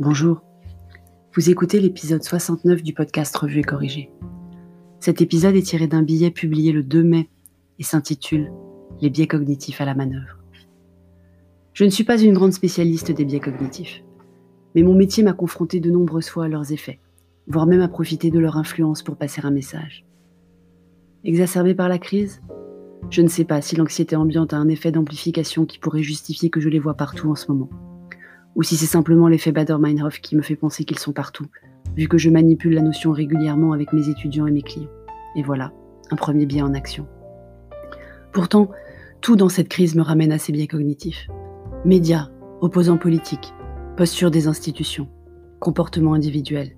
Bonjour. Vous écoutez l'épisode 69 du podcast Revue et Corrigé. Cet épisode est tiré d'un billet publié le 2 mai et s'intitule Les biais cognitifs à la manœuvre. Je ne suis pas une grande spécialiste des biais cognitifs, mais mon métier m'a confronté de nombreuses fois à leurs effets, voire même à profiter de leur influence pour passer un message. Exacerbé par la crise Je ne sais pas si l'anxiété ambiante a un effet d'amplification qui pourrait justifier que je les vois partout en ce moment ou si c'est simplement l'effet Bader-Meinhof qui me fait penser qu'ils sont partout, vu que je manipule la notion régulièrement avec mes étudiants et mes clients. Et voilà, un premier biais en action. Pourtant, tout dans cette crise me ramène à ces biais cognitifs. Médias, opposants politiques, posture des institutions, comportement individuel,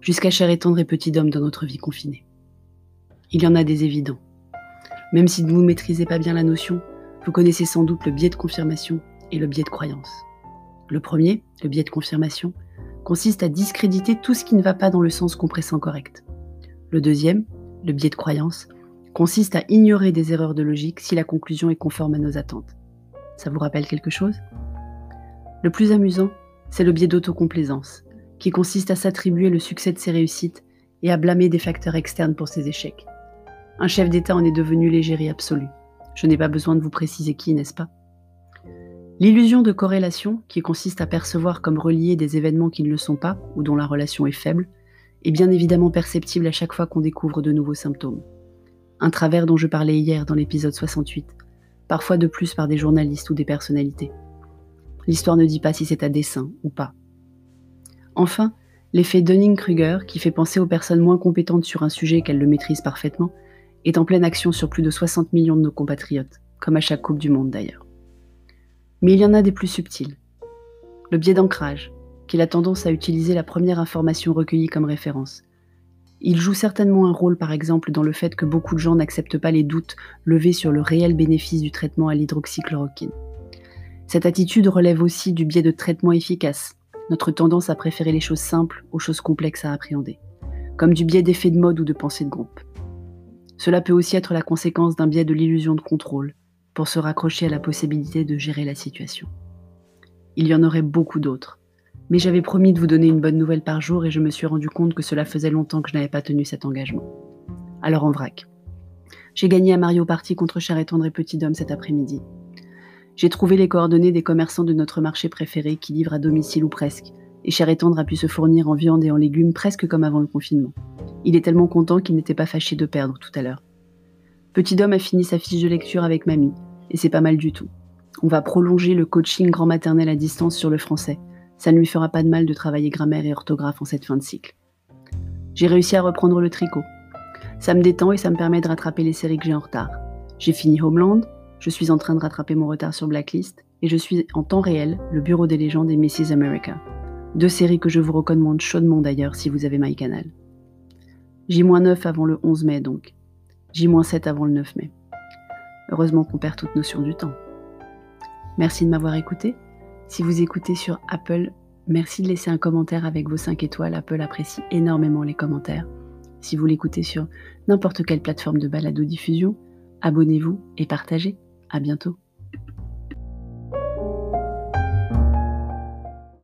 jusqu'à chair et tendre et petit homme dans notre vie confinée. Il y en a des évidents. Même si vous ne maîtrisez pas bien la notion, vous connaissez sans doute le biais de confirmation et le biais de croyance. Le premier, le biais de confirmation, consiste à discréditer tout ce qui ne va pas dans le sens compressant correct. Le deuxième, le biais de croyance, consiste à ignorer des erreurs de logique si la conclusion est conforme à nos attentes. Ça vous rappelle quelque chose? Le plus amusant, c'est le biais d'autocomplaisance, qui consiste à s'attribuer le succès de ses réussites et à blâmer des facteurs externes pour ses échecs. Un chef d'État en est devenu l'égérie absolue. Je n'ai pas besoin de vous préciser qui, n'est-ce pas? L'illusion de corrélation, qui consiste à percevoir comme reliés des événements qui ne le sont pas ou dont la relation est faible, est bien évidemment perceptible à chaque fois qu'on découvre de nouveaux symptômes. Un travers dont je parlais hier dans l'épisode 68, parfois de plus par des journalistes ou des personnalités. L'histoire ne dit pas si c'est à dessein ou pas. Enfin, l'effet Dunning-Kruger, qui fait penser aux personnes moins compétentes sur un sujet qu'elles le maîtrisent parfaitement, est en pleine action sur plus de 60 millions de nos compatriotes, comme à chaque Coupe du Monde d'ailleurs. Mais il y en a des plus subtils. Le biais d'ancrage, qui a tendance à utiliser la première information recueillie comme référence. Il joue certainement un rôle par exemple dans le fait que beaucoup de gens n'acceptent pas les doutes levés sur le réel bénéfice du traitement à l'hydroxychloroquine. Cette attitude relève aussi du biais de traitement efficace, notre tendance à préférer les choses simples aux choses complexes à appréhender, comme du biais d'effet de mode ou de pensée de groupe. Cela peut aussi être la conséquence d'un biais de l'illusion de contrôle, pour se raccrocher à la possibilité de gérer la situation. Il y en aurait beaucoup d'autres, mais j'avais promis de vous donner une bonne nouvelle par jour et je me suis rendu compte que cela faisait longtemps que je n'avais pas tenu cet engagement. Alors en vrac. J'ai gagné à Mario Party contre Cher et Petit Dôme cet après-midi. J'ai trouvé les coordonnées des commerçants de notre marché préféré qui livrent à domicile ou presque, et Cher et Tendre a pu se fournir en viande et en légumes presque comme avant le confinement. Il est tellement content qu'il n'était pas fâché de perdre tout à l'heure. Petit Dom a fini sa fiche de lecture avec mamie, et c'est pas mal du tout. On va prolonger le coaching grand maternel à distance sur le français. Ça ne lui fera pas de mal de travailler grammaire et orthographe en cette fin de cycle. J'ai réussi à reprendre le tricot. Ça me détend et ça me permet de rattraper les séries que j'ai en retard. J'ai fini Homeland, je suis en train de rattraper mon retard sur Blacklist, et je suis en temps réel le bureau des légendes et Mrs. America. Deux séries que je vous recommande chaudement d'ailleurs si vous avez MyCanal. J-9 avant le 11 mai donc. J-7 avant le 9 mai. Heureusement qu'on perd toute notion du temps. Merci de m'avoir écouté. Si vous écoutez sur Apple, merci de laisser un commentaire avec vos 5 étoiles. Apple apprécie énormément les commentaires. Si vous l'écoutez sur n'importe quelle plateforme de balado-diffusion, abonnez-vous et partagez. À bientôt.